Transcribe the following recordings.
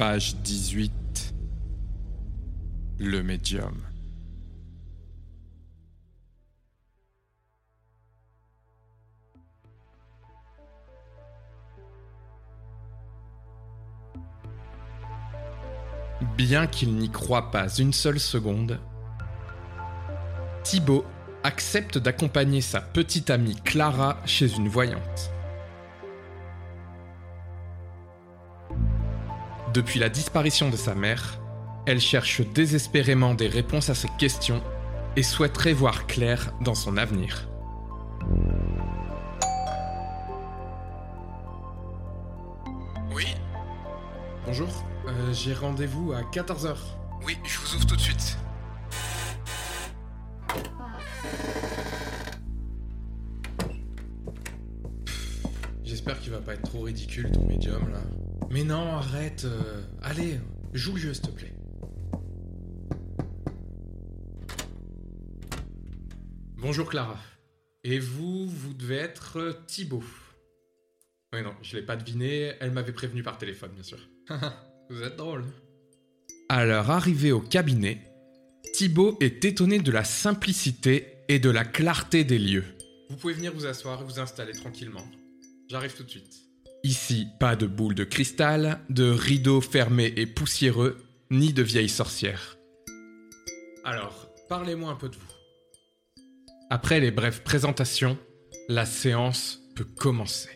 Page 18. Le médium. Bien qu'il n'y croit pas une seule seconde, Thibaut accepte d'accompagner sa petite amie Clara chez une voyante. Depuis la disparition de sa mère, elle cherche désespérément des réponses à ses questions et souhaiterait voir clair dans son avenir. Oui Bonjour, euh, j'ai rendez-vous à 14h. Oui, je vous ouvre tout de suite. J'espère qu'il va pas être trop ridicule ton médium là. Mais non, arrête. euh, allez, joue le s'il te plaît. Bonjour Clara. Et vous, vous devez être euh, Thibaut. Oui, non, je l'ai pas deviné, elle m'avait prévenu par téléphone, bien sûr. vous êtes drôle. À leur arrivée au cabinet, Thibaut est étonné de la simplicité et de la clarté des lieux. Vous pouvez venir vous asseoir et vous installer tranquillement. J'arrive tout de suite. Ici, pas de boules de cristal, de rideaux fermés et poussiéreux, ni de vieilles sorcières. Alors, parlez-moi un peu de vous. Après les brèves présentations, la séance peut commencer.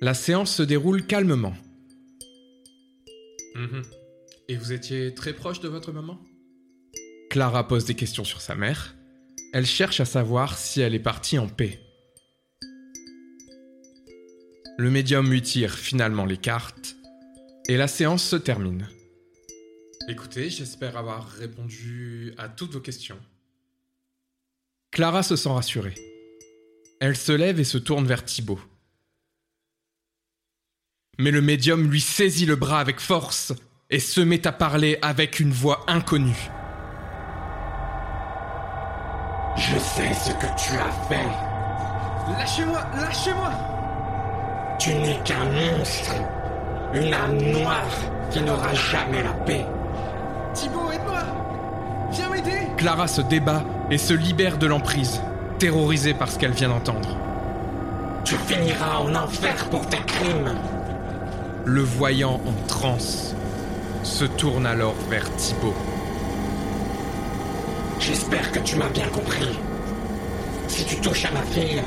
La séance se déroule calmement. Mhm. Et vous étiez très proche de votre maman? Clara pose des questions sur sa mère. Elle cherche à savoir si elle est partie en paix. Le médium lui tire finalement les cartes et la séance se termine. Écoutez, j'espère avoir répondu à toutes vos questions. Clara se sent rassurée. Elle se lève et se tourne vers Thibaut. Mais le médium lui saisit le bras avec force et se met à parler avec une voix inconnue. Je sais ce que tu as fait. Lâchez-moi, lâchez-moi Tu n'es qu'un monstre. Une âme noire qui n'aura jamais la paix. Thibaut, aide-moi Viens m'aider Clara se débat et se libère de l'emprise, terrorisée par ce qu'elle vient d'entendre. Tu finiras en enfer pour tes crimes. Le voyant en transe se tourne alors vers Thibaut. J'espère que tu m'as bien compris. Si tu touches à ma fille,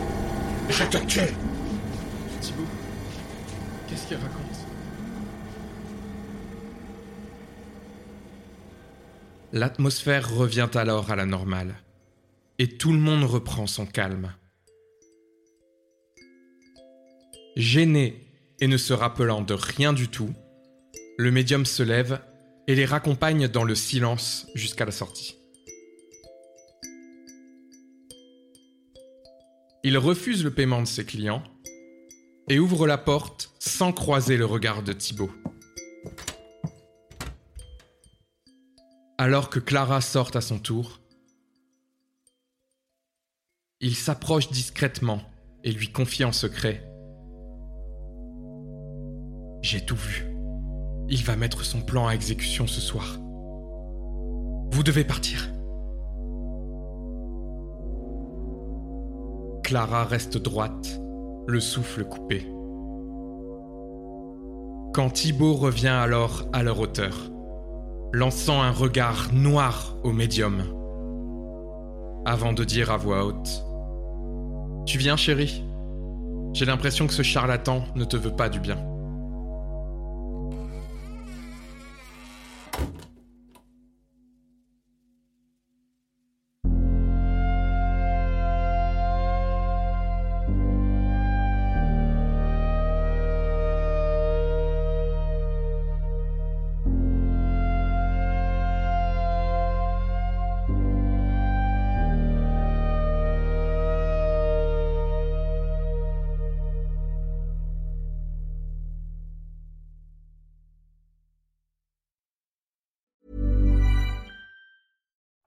je te tue. L'atmosphère revient alors à la normale, et tout le monde reprend son calme. Gêné et ne se rappelant de rien du tout, le médium se lève et les raccompagne dans le silence jusqu'à la sortie. Il refuse le paiement de ses clients et ouvre la porte sans croiser le regard de Thibaut. Alors que Clara sort à son tour, il s'approche discrètement et lui confie en secret J'ai tout vu. Il va mettre son plan à exécution ce soir. Vous devez partir. Clara reste droite, le souffle coupé. Quand Thibault revient alors à leur hauteur, lançant un regard noir au médium, avant de dire à voix haute Tu viens, chérie? J'ai l'impression que ce charlatan ne te veut pas du bien.